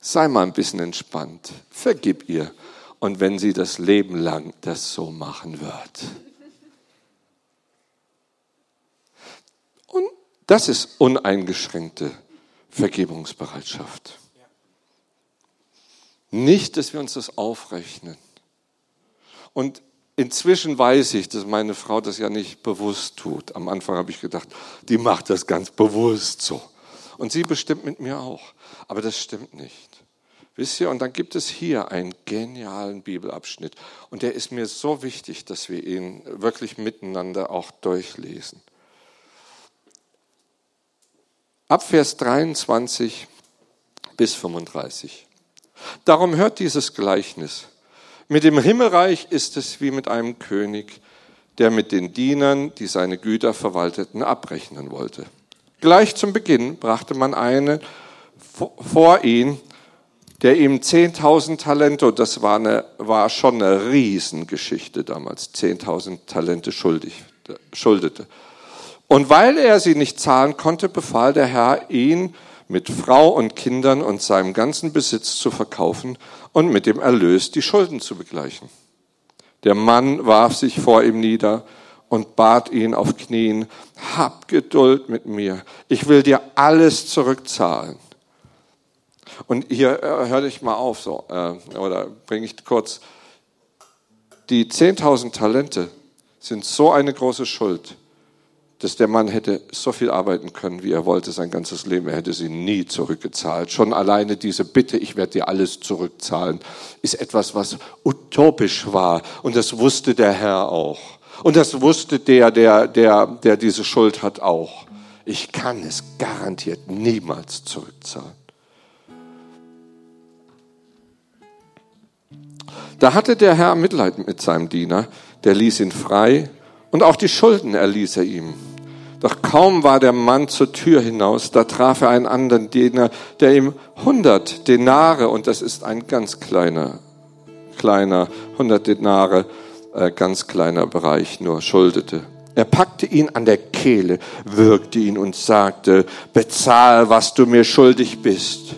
sei mal ein bisschen entspannt, vergib ihr. Und wenn sie das Leben lang das so machen wird, Und das ist uneingeschränkte Vergebungsbereitschaft. Nicht, dass wir uns das aufrechnen. Und inzwischen weiß ich, dass meine Frau das ja nicht bewusst tut. Am Anfang habe ich gedacht, die macht das ganz bewusst so. Und sie bestimmt mit mir auch. Aber das stimmt nicht. Wisst ihr, und dann gibt es hier einen genialen Bibelabschnitt. Und der ist mir so wichtig, dass wir ihn wirklich miteinander auch durchlesen. Ab Vers 23 bis 35. Darum hört dieses Gleichnis. Mit dem Himmelreich ist es wie mit einem König, der mit den Dienern, die seine Güter verwalteten, abrechnen wollte. Gleich zum Beginn brachte man einen vor ihn, der ihm 10.000 Talente, und das war, eine, war schon eine Riesengeschichte damals, 10.000 Talente schuldig, schuldete. Und weil er sie nicht zahlen konnte, befahl der Herr, ihn mit Frau und Kindern und seinem ganzen Besitz zu verkaufen und mit dem Erlös die Schulden zu begleichen. Der Mann warf sich vor ihm nieder und bat ihn auf Knien, hab Geduld mit mir, ich will dir alles zurückzahlen. Und hier äh, hör ich mal auf, so, äh, oder bringe ich kurz. Die 10.000 Talente sind so eine große Schuld, dass der Mann hätte so viel arbeiten können, wie er wollte, sein ganzes Leben. Er hätte sie nie zurückgezahlt. Schon alleine diese Bitte, ich werde dir alles zurückzahlen, ist etwas, was utopisch war. Und das wusste der Herr auch. Und das wusste der, der, der, der diese Schuld hat, auch. Ich kann es garantiert niemals zurückzahlen. Da hatte der Herr Mitleid mit seinem Diener, der ließ ihn frei und auch die Schulden erließ er ihm. Doch kaum war der Mann zur Tür hinaus, da traf er einen anderen Diener, der ihm hundert Denare, und das ist ein ganz kleiner, kleiner, hundert Denare, äh, ganz kleiner Bereich nur schuldete. Er packte ihn an der Kehle, würgte ihn und sagte, bezahl, was du mir schuldig bist.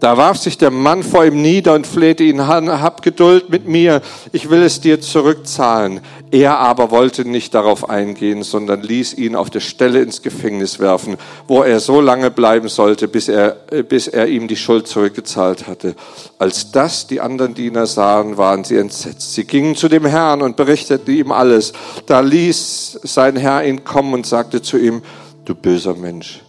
Da warf sich der Mann vor ihm nieder und flehte ihn an, hab Geduld mit mir, ich will es dir zurückzahlen. Er aber wollte nicht darauf eingehen, sondern ließ ihn auf der Stelle ins Gefängnis werfen, wo er so lange bleiben sollte, bis er, bis er ihm die Schuld zurückgezahlt hatte. Als das die anderen Diener sahen, waren sie entsetzt. Sie gingen zu dem Herrn und berichteten ihm alles. Da ließ sein Herr ihn kommen und sagte zu ihm, du böser Mensch,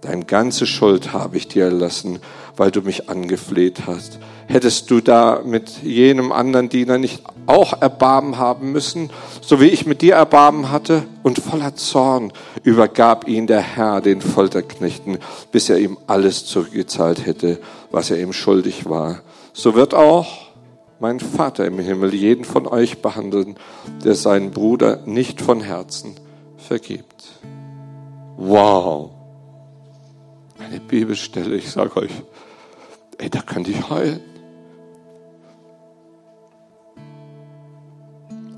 deine ganze Schuld habe ich dir erlassen weil du mich angefleht hast. Hättest du da mit jenem anderen Diener nicht auch Erbarmen haben müssen, so wie ich mit dir Erbarmen hatte? Und voller Zorn übergab ihn der Herr den Folterknechten, bis er ihm alles zurückgezahlt hätte, was er ihm schuldig war. So wird auch mein Vater im Himmel jeden von euch behandeln, der seinen Bruder nicht von Herzen vergibt. Wow. Eine Bibelstelle, ich sage euch, ey, da könnte ich heulen.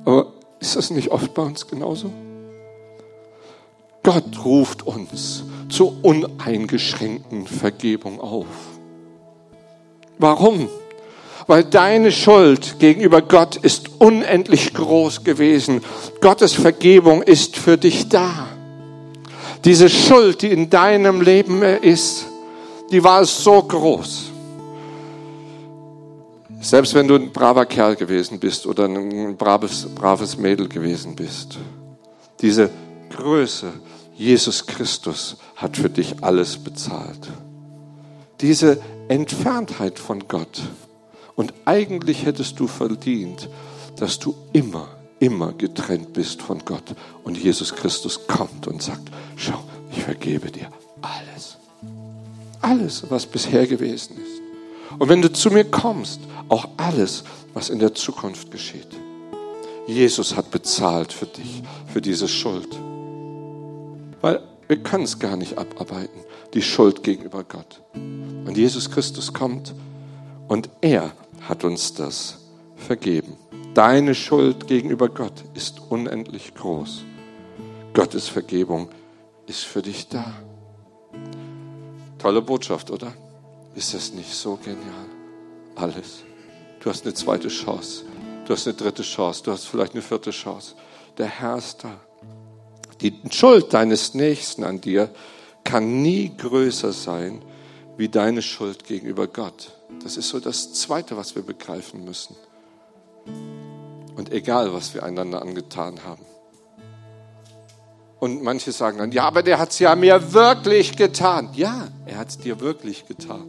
Aber ist das nicht oft bei uns genauso? Gott ruft uns zur uneingeschränkten Vergebung auf. Warum? Weil deine Schuld gegenüber Gott ist unendlich groß gewesen. Gottes Vergebung ist für dich da. Diese Schuld, die in deinem Leben ist, die war so groß. Selbst wenn du ein braver Kerl gewesen bist oder ein braves, braves Mädel gewesen bist. Diese Größe, Jesus Christus hat für dich alles bezahlt. Diese Entferntheit von Gott. Und eigentlich hättest du verdient, dass du immer, immer getrennt bist von Gott. Und Jesus Christus kommt und sagt, schau, ich vergebe dir alles. Alles, was bisher gewesen ist. Und wenn du zu mir kommst auch alles, was in der Zukunft geschieht. Jesus hat bezahlt für dich, für diese Schuld. Weil wir können es gar nicht abarbeiten, die Schuld gegenüber Gott. Und Jesus Christus kommt und er hat uns das vergeben. Deine Schuld gegenüber Gott ist unendlich groß. Gottes Vergebung ist für dich da. Tolle Botschaft, oder? Ist das nicht so genial? Alles. Du hast eine zweite Chance. Du hast eine dritte Chance. Du hast vielleicht eine vierte Chance. Der Herr ist da. Die Schuld deines Nächsten an dir kann nie größer sein wie deine Schuld gegenüber Gott. Das ist so das Zweite, was wir begreifen müssen. Und egal, was wir einander angetan haben. Und manche sagen dann, ja, aber der hat es ja mir wirklich getan. Ja, er hat es dir wirklich getan.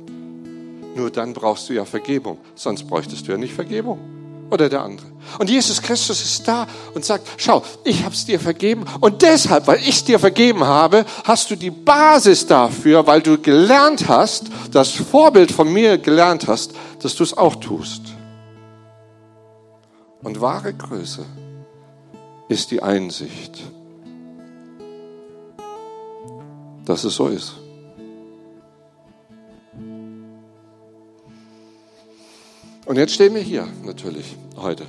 Nur dann brauchst du ja Vergebung, sonst bräuchtest du ja nicht Vergebung. Oder der andere. Und Jesus Christus ist da und sagt, schau, ich habe es dir vergeben und deshalb, weil ich es dir vergeben habe, hast du die Basis dafür, weil du gelernt hast, das Vorbild von mir gelernt hast, dass du es auch tust. Und wahre Größe ist die Einsicht, dass es so ist. Und jetzt stehen wir hier natürlich heute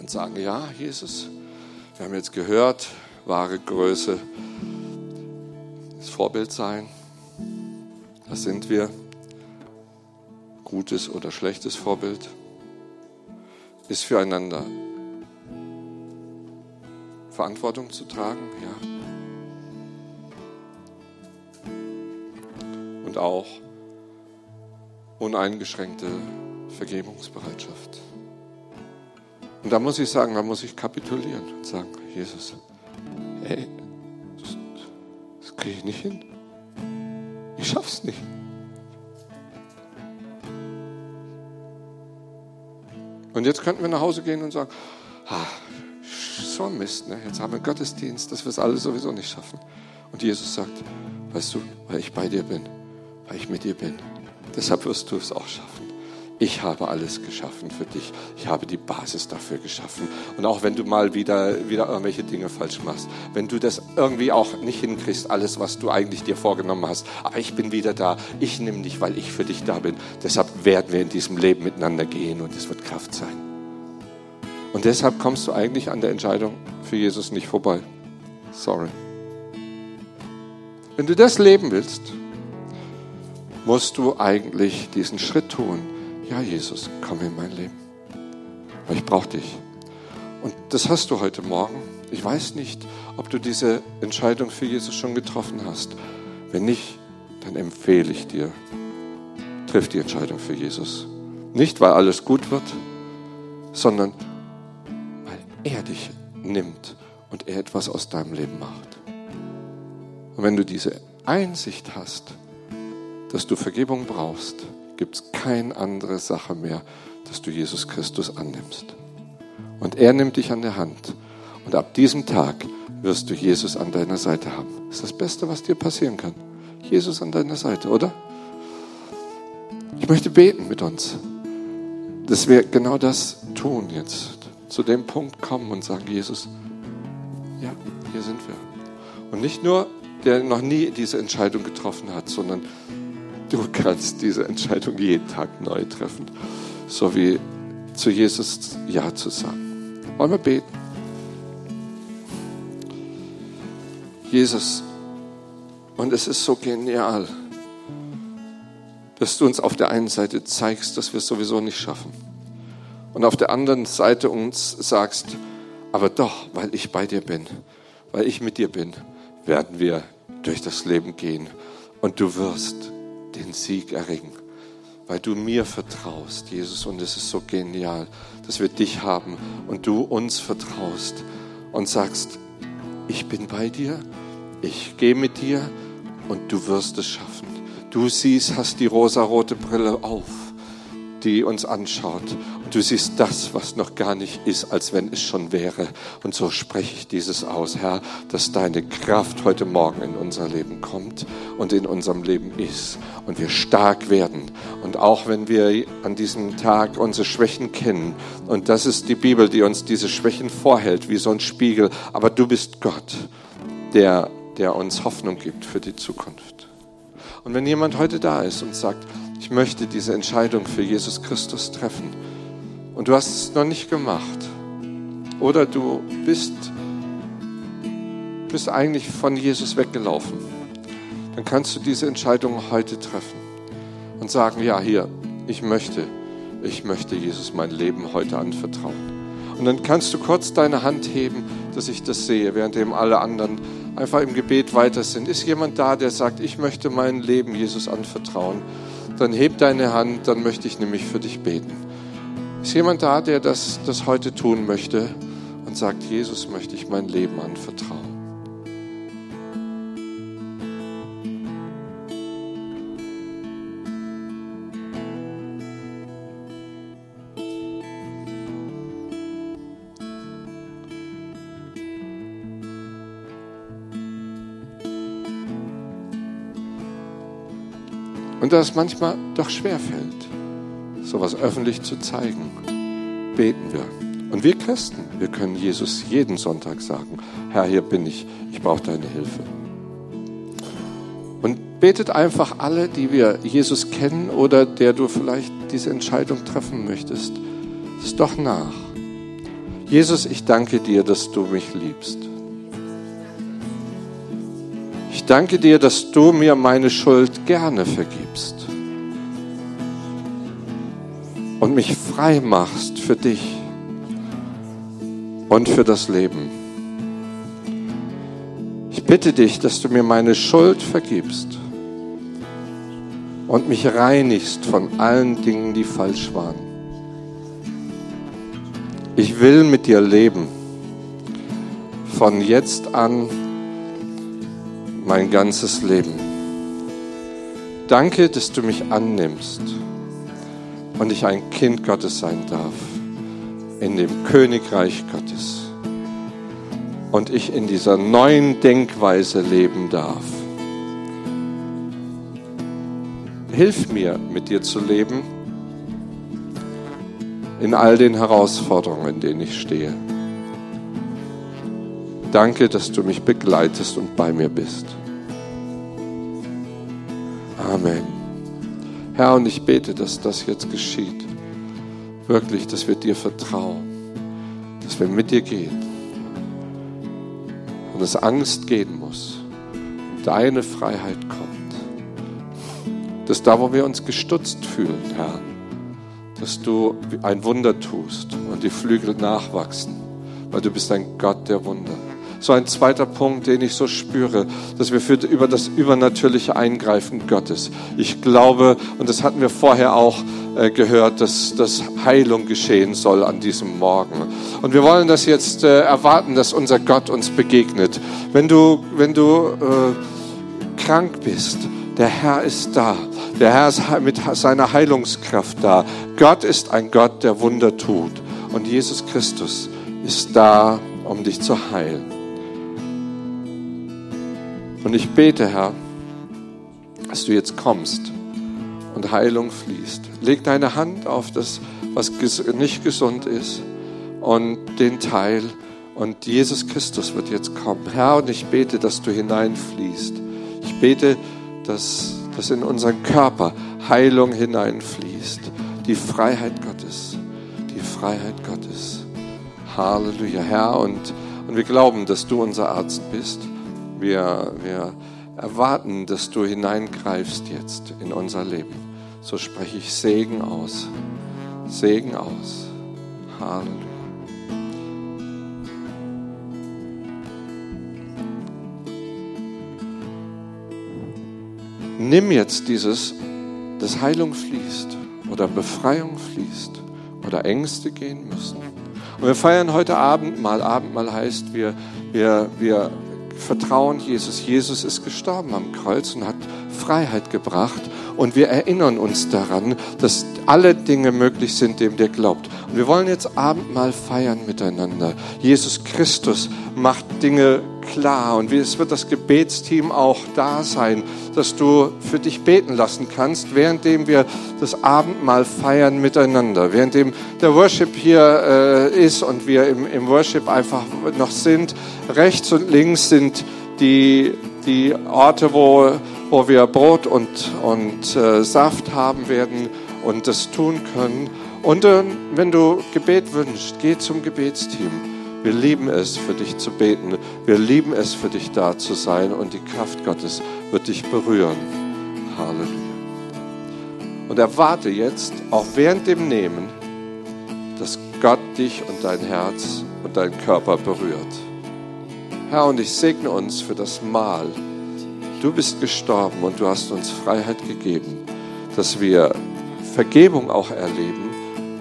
und sagen, ja, Jesus, wir haben jetzt gehört, wahre Größe, das Vorbild sein. Was sind wir? Gutes oder schlechtes Vorbild? Ist füreinander Verantwortung zu tragen, ja. Und auch uneingeschränkte Vergebungsbereitschaft. Und da muss ich sagen, da muss ich kapitulieren und sagen, Jesus, ey, das, das kriege ich nicht hin. Ich schaff's nicht. Und jetzt könnten wir nach Hause gehen und sagen, ah, so Mist, ne? jetzt haben wir Gottesdienst, dass wir es alle sowieso nicht schaffen. Und Jesus sagt, weißt du, weil ich bei dir bin, weil ich mit dir bin, deshalb wirst du es auch schaffen. Ich habe alles geschaffen für dich. Ich habe die Basis dafür geschaffen. Und auch wenn du mal wieder, wieder irgendwelche Dinge falsch machst, wenn du das irgendwie auch nicht hinkriegst, alles, was du eigentlich dir vorgenommen hast, aber ich bin wieder da. Ich nehme dich, weil ich für dich da bin. Deshalb werden wir in diesem Leben miteinander gehen und es wird Kraft sein. Und deshalb kommst du eigentlich an der Entscheidung für Jesus nicht vorbei. Sorry. Wenn du das leben willst, musst du eigentlich diesen Schritt tun ja Jesus, komm in mein Leben. Weil ich brauche dich. Und das hast du heute Morgen. Ich weiß nicht, ob du diese Entscheidung für Jesus schon getroffen hast. Wenn nicht, dann empfehle ich dir, triff die Entscheidung für Jesus. Nicht, weil alles gut wird, sondern weil er dich nimmt und er etwas aus deinem Leben macht. Und wenn du diese Einsicht hast, dass du Vergebung brauchst, gibt es keine andere Sache mehr, dass du Jesus Christus annimmst. Und er nimmt dich an der Hand. Und ab diesem Tag wirst du Jesus an deiner Seite haben. Das ist das Beste, was dir passieren kann. Jesus an deiner Seite, oder? Ich möchte beten mit uns, dass wir genau das tun jetzt. Zu dem Punkt kommen und sagen, Jesus, ja, hier sind wir. Und nicht nur, der noch nie diese Entscheidung getroffen hat, sondern Du kannst diese Entscheidung jeden Tag neu treffen, so wie zu Jesus Ja zu sagen. Wollen wir beten? Jesus, und es ist so genial, dass du uns auf der einen Seite zeigst, dass wir es sowieso nicht schaffen. Und auf der anderen Seite uns sagst, aber doch, weil ich bei dir bin, weil ich mit dir bin, werden wir durch das Leben gehen. Und du wirst den Sieg erringen, weil du mir vertraust, Jesus. Und es ist so genial, dass wir dich haben und du uns vertraust und sagst, ich bin bei dir, ich gehe mit dir und du wirst es schaffen. Du siehst, hast die rosarote Brille auf die uns anschaut. Du siehst das, was noch gar nicht ist, als wenn es schon wäre. Und so spreche ich dieses aus, Herr, dass deine Kraft heute Morgen in unser Leben kommt und in unserem Leben ist. Und wir stark werden. Und auch wenn wir an diesem Tag unsere Schwächen kennen, und das ist die Bibel, die uns diese Schwächen vorhält, wie so ein Spiegel, aber du bist Gott, der, der uns Hoffnung gibt für die Zukunft. Und wenn jemand heute da ist und sagt, ich möchte diese Entscheidung für Jesus Christus treffen und du hast es noch nicht gemacht oder du bist, bist eigentlich von Jesus weggelaufen, dann kannst du diese Entscheidung heute treffen und sagen, ja, hier, ich möchte, ich möchte Jesus mein Leben heute anvertrauen. Und dann kannst du kurz deine Hand heben, dass ich das sehe, währenddem alle anderen einfach im Gebet weiter sind. Ist jemand da, der sagt, ich möchte mein Leben Jesus anvertrauen? dann heb deine Hand, dann möchte ich nämlich für dich beten. Ist jemand da, der das, das heute tun möchte und sagt, Jesus möchte ich mein Leben anvertrauen? Und das manchmal doch schwer fällt sowas öffentlich zu zeigen, beten wir. Und wir Christen, wir können Jesus jeden Sonntag sagen, Herr, hier bin ich, ich brauche deine Hilfe. Und betet einfach alle, die wir Jesus kennen oder der du vielleicht diese Entscheidung treffen möchtest, es doch nach. Jesus, ich danke dir, dass du mich liebst. Ich danke dir, dass du mir meine Schuld gerne vergibst mich frei machst für dich und für das Leben. Ich bitte dich, dass du mir meine Schuld vergibst und mich reinigst von allen Dingen, die falsch waren. Ich will mit dir leben, von jetzt an mein ganzes Leben. Danke, dass du mich annimmst und ich ein Kind Gottes sein darf in dem Königreich Gottes und ich in dieser neuen Denkweise leben darf. Hilf mir, mit dir zu leben in all den Herausforderungen, in denen ich stehe. Danke, dass du mich begleitest und bei mir bist. Amen. Herr, und ich bete, dass das jetzt geschieht wirklich, dass wir dir vertrauen, dass wir mit dir gehen und dass Angst gehen muss und deine Freiheit kommt. Dass da, wo wir uns gestutzt fühlen, Herr, dass du ein Wunder tust und die Flügel nachwachsen, weil du bist ein Gott der Wunder. So ein zweiter Punkt, den ich so spüre, dass wir für, über das übernatürliche Eingreifen Gottes. Ich glaube, und das hatten wir vorher auch, äh, gehört, dass, dass Heilung geschehen soll an diesem Morgen. Und wir wollen das jetzt äh, erwarten, dass unser Gott uns begegnet. Wenn du, wenn du äh, krank bist, der Herr ist da. Der Herr ist mit seiner Heilungskraft da. Gott ist ein Gott, der Wunder tut. Und Jesus Christus ist da, um dich zu heilen. Und ich bete, Herr, dass du jetzt kommst und Heilung fließt. Leg deine Hand auf das, was nicht gesund ist und den Teil. Und Jesus Christus wird jetzt kommen. Herr, und ich bete, dass du hineinfließt. Ich bete, dass, dass in unseren Körper Heilung hineinfließt. Die Freiheit Gottes. Die Freiheit Gottes. Halleluja, Herr. Und, und wir glauben, dass du unser Arzt bist. Wir, wir erwarten, dass du hineingreifst jetzt in unser Leben. So spreche ich Segen aus. Segen aus. Halleluja. Nimm jetzt dieses, dass Heilung fließt oder Befreiung fließt oder Ängste gehen müssen. Und wir feiern heute Abend mal. Abendmahl heißt, wir, wir, wir vertrauen Jesus. Jesus ist gestorben am Kreuz und hat Freiheit gebracht. Und wir erinnern uns daran, dass alle Dinge möglich sind, dem der glaubt. Und wir wollen jetzt Abendmahl feiern miteinander. Jesus Christus macht Dinge klar und es wird das Gebetsteam auch da sein, dass du für dich beten lassen kannst, währenddem wir das Abendmahl feiern miteinander, währenddem der Worship hier äh, ist und wir im, im Worship einfach noch sind. Rechts und links sind die, die Orte, wo, wo wir Brot und, und äh, Saft haben werden und das tun können. Und äh, wenn du Gebet wünschst, geh zum Gebetsteam. Wir lieben es, für dich zu beten. Wir lieben es, für dich da zu sein. Und die Kraft Gottes wird dich berühren. Halleluja. Und erwarte jetzt, auch während dem Nehmen, dass Gott dich und dein Herz und deinen Körper berührt. Herr, und ich segne uns für das Mahl. Du bist gestorben und du hast uns Freiheit gegeben, dass wir Vergebung auch erleben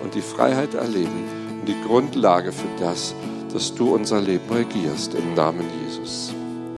und die Freiheit erleben und die Grundlage für das, dass du unser Leben regierst im Namen Jesus.